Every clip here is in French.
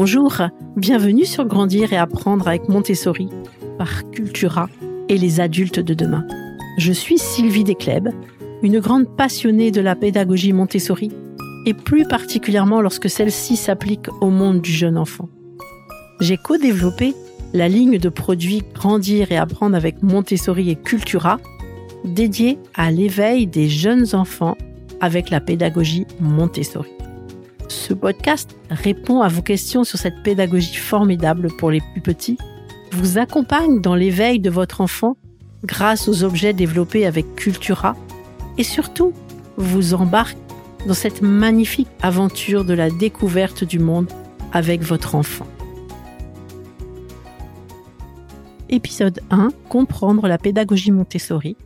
Bonjour, bienvenue sur Grandir et apprendre avec Montessori par Cultura et les adultes de demain. Je suis Sylvie Descleb, une grande passionnée de la pédagogie Montessori et plus particulièrement lorsque celle-ci s'applique au monde du jeune enfant. J'ai co-développé la ligne de produits Grandir et apprendre avec Montessori et Cultura dédiée à l'éveil des jeunes enfants avec la pédagogie Montessori. Ce podcast répond à vos questions sur cette pédagogie formidable pour les plus petits, vous accompagne dans l'éveil de votre enfant grâce aux objets développés avec Cultura et surtout vous embarque dans cette magnifique aventure de la découverte du monde avec votre enfant. Épisode 1 Comprendre la pédagogie Montessori.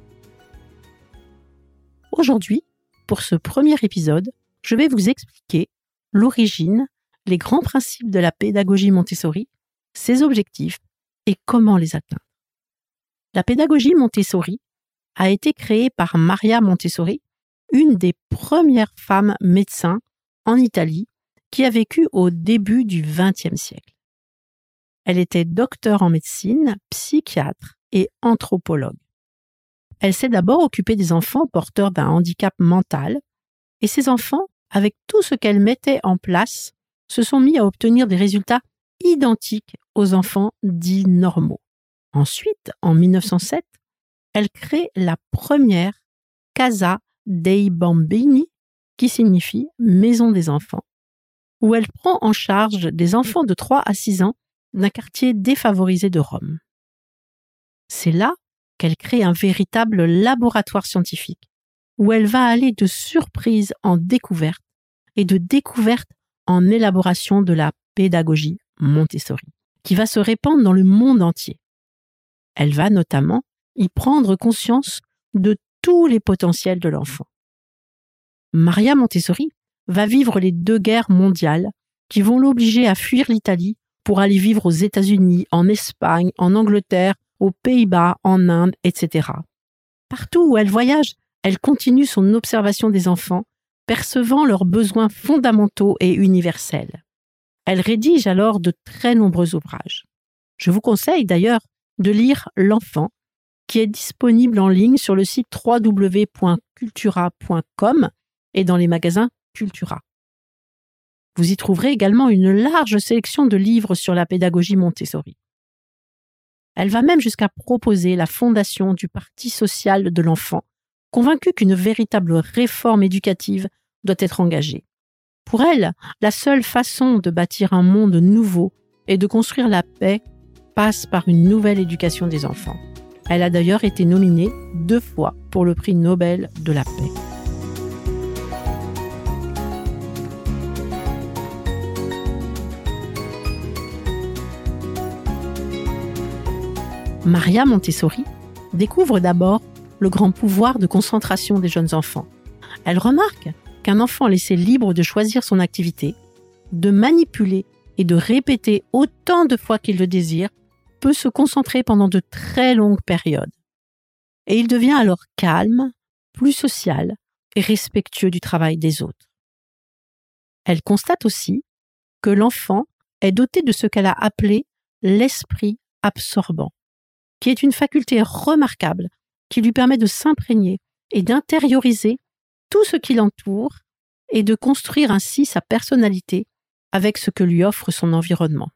Aujourd'hui, pour ce premier épisode, je vais vous expliquer l'origine, les grands principes de la pédagogie Montessori, ses objectifs et comment les atteindre. La pédagogie Montessori a été créée par Maria Montessori, une des premières femmes médecins en Italie qui a vécu au début du XXe siècle. Elle était docteur en médecine, psychiatre et anthropologue. Elle s'est d'abord occupée des enfants porteurs d'un handicap mental, et ces enfants avec tout ce qu'elle mettait en place, se sont mis à obtenir des résultats identiques aux enfants dits normaux. Ensuite, en 1907, elle crée la première Casa dei Bambini, qui signifie Maison des enfants, où elle prend en charge des enfants de 3 à 6 ans d'un quartier défavorisé de Rome. C'est là qu'elle crée un véritable laboratoire scientifique où elle va aller de surprise en découverte et de découverte en élaboration de la pédagogie Montessori, qui va se répandre dans le monde entier. Elle va notamment y prendre conscience de tous les potentiels de l'enfant. Maria Montessori va vivre les deux guerres mondiales qui vont l'obliger à fuir l'Italie pour aller vivre aux États-Unis, en Espagne, en Angleterre, aux Pays-Bas, en Inde, etc. Partout où elle voyage, elle continue son observation des enfants, percevant leurs besoins fondamentaux et universels. Elle rédige alors de très nombreux ouvrages. Je vous conseille d'ailleurs de lire L'enfant, qui est disponible en ligne sur le site www.cultura.com et dans les magasins Cultura. Vous y trouverez également une large sélection de livres sur la pédagogie Montessori. Elle va même jusqu'à proposer la fondation du Parti social de l'enfant convaincue qu'une véritable réforme éducative doit être engagée. Pour elle, la seule façon de bâtir un monde nouveau et de construire la paix passe par une nouvelle éducation des enfants. Elle a d'ailleurs été nominée deux fois pour le prix Nobel de la paix. Maria Montessori découvre d'abord le grand pouvoir de concentration des jeunes enfants. Elle remarque qu'un enfant laissé libre de choisir son activité, de manipuler et de répéter autant de fois qu'il le désire, peut se concentrer pendant de très longues périodes. Et il devient alors calme, plus social et respectueux du travail des autres. Elle constate aussi que l'enfant est doté de ce qu'elle a appelé l'esprit absorbant, qui est une faculté remarquable qui lui permet de s'imprégner et d'intérioriser tout ce qui l'entoure et de construire ainsi sa personnalité avec ce que lui offre son environnement.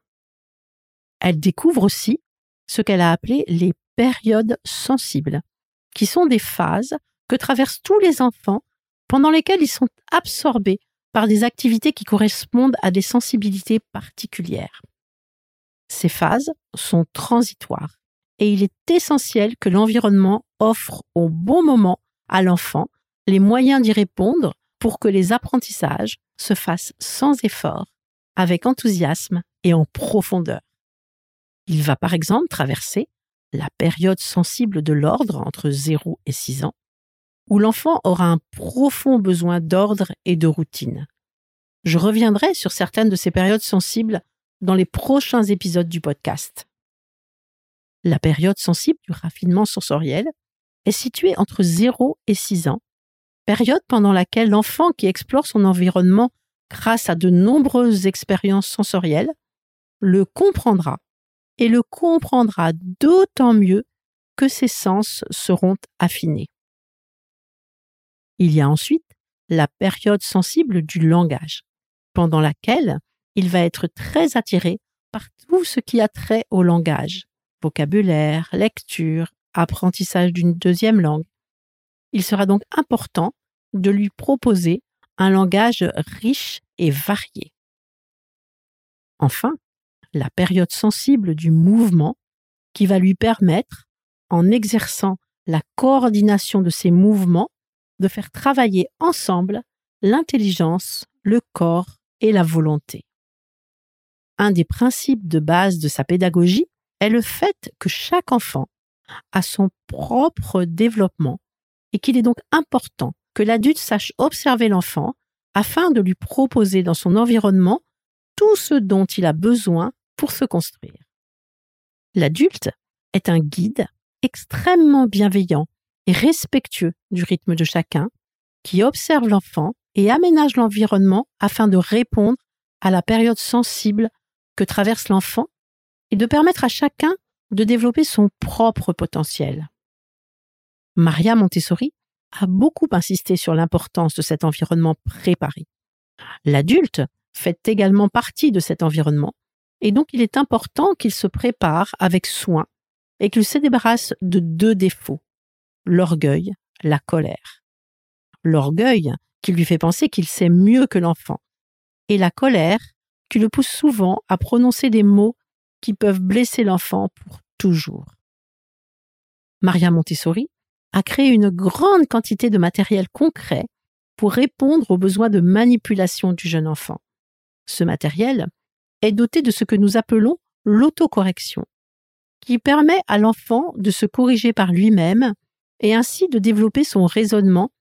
Elle découvre aussi ce qu'elle a appelé les périodes sensibles, qui sont des phases que traversent tous les enfants pendant lesquelles ils sont absorbés par des activités qui correspondent à des sensibilités particulières. Ces phases sont transitoires et il est essentiel que l'environnement offre au bon moment à l'enfant les moyens d'y répondre pour que les apprentissages se fassent sans effort, avec enthousiasme et en profondeur. Il va par exemple traverser la période sensible de l'ordre entre 0 et 6 ans, où l'enfant aura un profond besoin d'ordre et de routine. Je reviendrai sur certaines de ces périodes sensibles dans les prochains épisodes du podcast. La période sensible du raffinement sensoriel est située entre 0 et 6 ans, période pendant laquelle l'enfant qui explore son environnement grâce à de nombreuses expériences sensorielles le comprendra et le comprendra d'autant mieux que ses sens seront affinés. Il y a ensuite la période sensible du langage, pendant laquelle il va être très attiré par tout ce qui a trait au langage, vocabulaire, lecture, apprentissage d'une deuxième langue. Il sera donc important de lui proposer un langage riche et varié. Enfin, la période sensible du mouvement qui va lui permettre, en exerçant la coordination de ses mouvements, de faire travailler ensemble l'intelligence, le corps et la volonté. Un des principes de base de sa pédagogie est le fait que chaque enfant a son propre développement et qu'il est donc important que l'adulte sache observer l'enfant afin de lui proposer dans son environnement tout ce dont il a besoin pour se construire. L'adulte est un guide extrêmement bienveillant et respectueux du rythme de chacun, qui observe l'enfant et aménage l'environnement afin de répondre à la période sensible que traverse l'enfant et de permettre à chacun de développer son propre potentiel. Maria Montessori a beaucoup insisté sur l'importance de cet environnement préparé. L'adulte fait également partie de cet environnement, et donc il est important qu'il se prépare avec soin et qu'il se débarrasse de deux défauts, l'orgueil, la colère. L'orgueil qui lui fait penser qu'il sait mieux que l'enfant, et la colère qui le pousse souvent à prononcer des mots qui peuvent blesser l'enfant pour toujours. Maria Montessori a créé une grande quantité de matériel concret pour répondre aux besoins de manipulation du jeune enfant. Ce matériel est doté de ce que nous appelons l'autocorrection, qui permet à l'enfant de se corriger par lui-même et ainsi de développer son raisonnement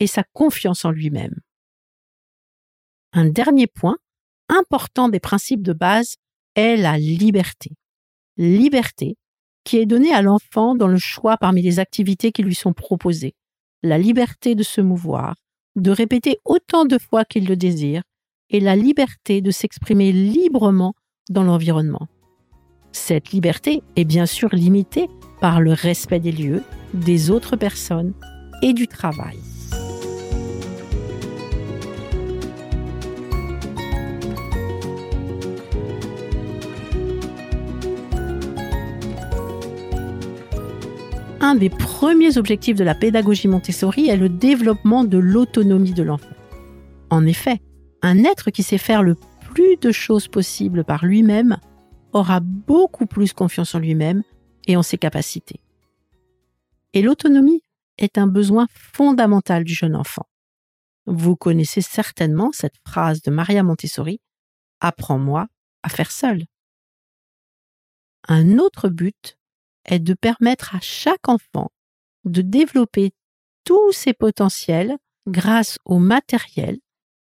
et sa confiance en lui-même. Un dernier point important des principes de base est la liberté. Liberté qui est donnée à l'enfant dans le choix parmi les activités qui lui sont proposées. La liberté de se mouvoir, de répéter autant de fois qu'il le désire, et la liberté de s'exprimer librement dans l'environnement. Cette liberté est bien sûr limitée par le respect des lieux, des autres personnes et du travail. Un des premiers objectifs de la pédagogie Montessori est le développement de l'autonomie de l'enfant. En effet, un être qui sait faire le plus de choses possibles par lui-même aura beaucoup plus confiance en lui-même et en ses capacités. Et l'autonomie est un besoin fondamental du jeune enfant. Vous connaissez certainement cette phrase de Maria Montessori Apprends-moi à faire seul. Un autre but est de permettre à chaque enfant de développer tous ses potentiels grâce au matériel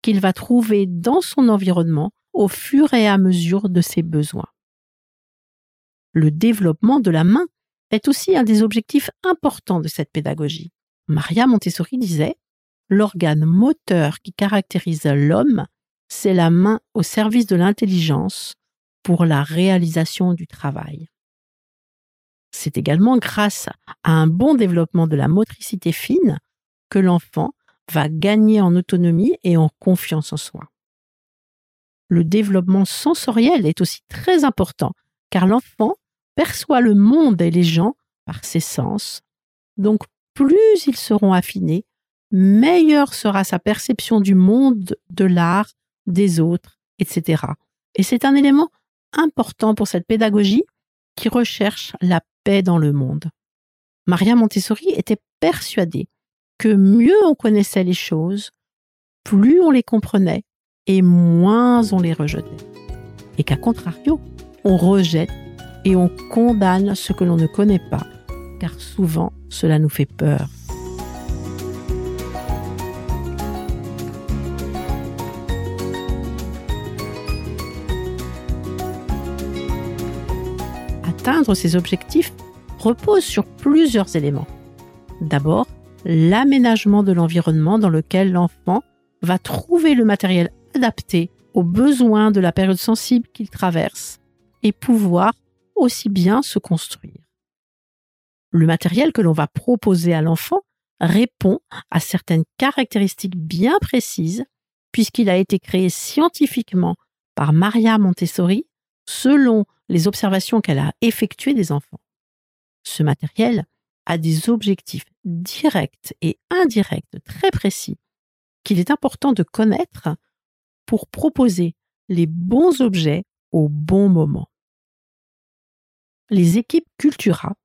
qu'il va trouver dans son environnement au fur et à mesure de ses besoins. Le développement de la main est aussi un des objectifs importants de cette pédagogie. Maria Montessori disait L'organe moteur qui caractérise l'homme, c'est la main au service de l'intelligence pour la réalisation du travail. C'est également grâce à un bon développement de la motricité fine que l'enfant va gagner en autonomie et en confiance en soi. Le développement sensoriel est aussi très important car l'enfant perçoit le monde et les gens par ses sens. Donc plus ils seront affinés, meilleure sera sa perception du monde, de l'art, des autres, etc. Et c'est un élément important pour cette pédagogie qui recherche la dans le monde. Maria Montessori était persuadée que mieux on connaissait les choses, plus on les comprenait et moins on les rejetait. Et qu'à contrario, on rejette et on condamne ce que l'on ne connaît pas, car souvent cela nous fait peur. Atteindre ces objectifs repose sur plusieurs éléments. D'abord, l'aménagement de l'environnement dans lequel l'enfant va trouver le matériel adapté aux besoins de la période sensible qu'il traverse et pouvoir aussi bien se construire. Le matériel que l'on va proposer à l'enfant répond à certaines caractéristiques bien précises puisqu'il a été créé scientifiquement par Maria Montessori selon les observations qu'elle a effectuées des enfants. Ce matériel a des objectifs directs et indirects très précis qu'il est important de connaître pour proposer les bons objets au bon moment. Les équipes Cultura,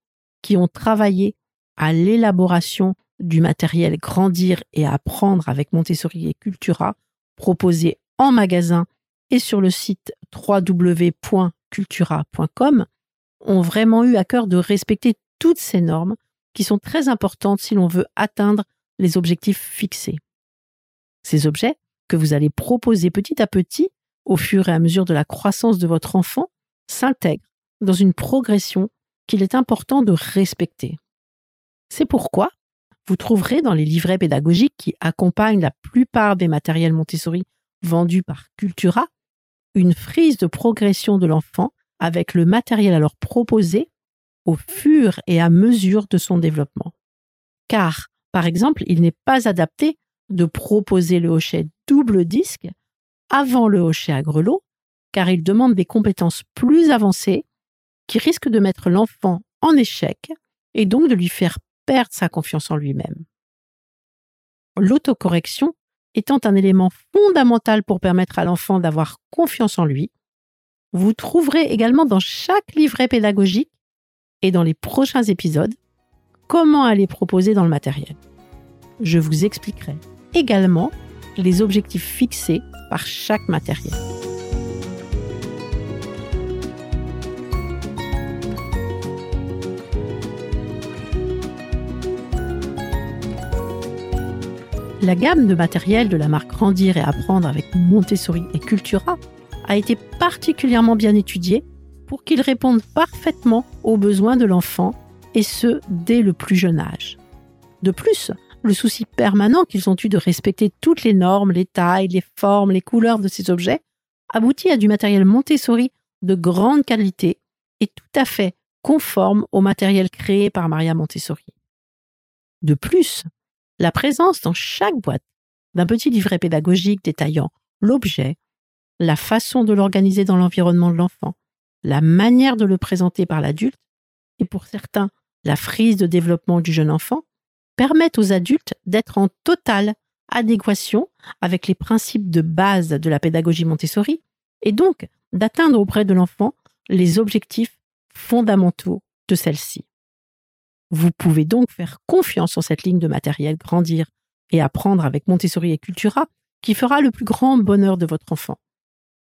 qui ont travaillé à l'élaboration du matériel Grandir et Apprendre avec Montessori et Cultura, proposé en magasin et sur le site www.cultura.com, ont vraiment eu à cœur de respecter toutes ces normes qui sont très importantes si l'on veut atteindre les objectifs fixés. Ces objets que vous allez proposer petit à petit, au fur et à mesure de la croissance de votre enfant, s'intègrent dans une progression qu'il est important de respecter. C'est pourquoi vous trouverez dans les livrets pédagogiques qui accompagnent la plupart des matériels Montessori vendus par Cultura une frise de progression de l'enfant avec le matériel alors proposé au fur et à mesure de son développement. Car, par exemple, il n'est pas adapté de proposer le hochet double disque avant le hochet à grelot, car il demande des compétences plus avancées qui risquent de mettre l'enfant en échec et donc de lui faire perdre sa confiance en lui-même. L'autocorrection étant un élément fondamental pour permettre à l'enfant d'avoir confiance en lui, vous trouverez également dans chaque livret pédagogique et dans les prochains épisodes comment aller proposer dans le matériel. Je vous expliquerai également les objectifs fixés par chaque matériel. La gamme de matériel de la marque Grandir et Apprendre avec Montessori et Cultura a été particulièrement bien étudiée pour qu'il réponde parfaitement aux besoins de l'enfant et ce, dès le plus jeune âge. De plus, le souci permanent qu'ils ont eu de respecter toutes les normes, les tailles, les formes, les couleurs de ces objets aboutit à du matériel Montessori de grande qualité et tout à fait conforme au matériel créé par Maria Montessori. De plus, la présence dans chaque boîte d'un petit livret pédagogique détaillant l'objet, la façon de l'organiser dans l'environnement de l'enfant, la manière de le présenter par l'adulte, et pour certains la frise de développement du jeune enfant, permettent aux adultes d'être en totale adéquation avec les principes de base de la pédagogie Montessori et donc d'atteindre auprès de l'enfant les objectifs fondamentaux de celle-ci. Vous pouvez donc faire confiance en cette ligne de matériel grandir et apprendre avec Montessori et Cultura qui fera le plus grand bonheur de votre enfant.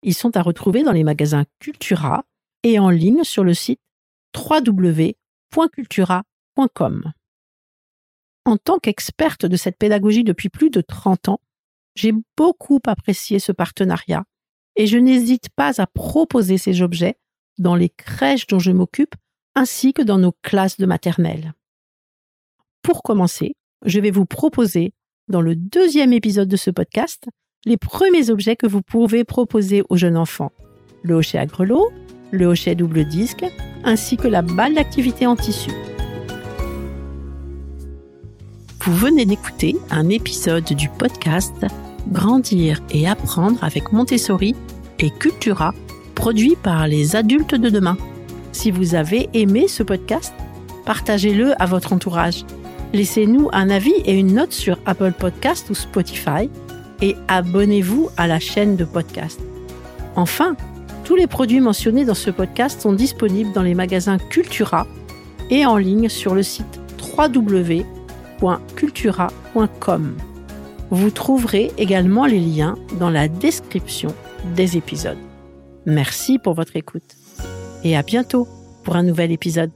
Ils sont à retrouver dans les magasins Cultura et en ligne sur le site www.cultura.com. En tant qu'experte de cette pédagogie depuis plus de 30 ans, j'ai beaucoup apprécié ce partenariat et je n'hésite pas à proposer ces objets dans les crèches dont je m'occupe ainsi que dans nos classes de maternelle. Pour commencer, je vais vous proposer, dans le deuxième épisode de ce podcast, les premiers objets que vous pouvez proposer aux jeunes enfants. Le hochet à grelot, le hochet double disque, ainsi que la balle d'activité en tissu. Vous venez d'écouter un épisode du podcast Grandir et apprendre avec Montessori et Cultura, produit par les adultes de demain. Si vous avez aimé ce podcast, partagez-le à votre entourage Laissez-nous un avis et une note sur Apple Podcast ou Spotify et abonnez-vous à la chaîne de podcast. Enfin, tous les produits mentionnés dans ce podcast sont disponibles dans les magasins Cultura et en ligne sur le site www.cultura.com. Vous trouverez également les liens dans la description des épisodes. Merci pour votre écoute et à bientôt pour un nouvel épisode.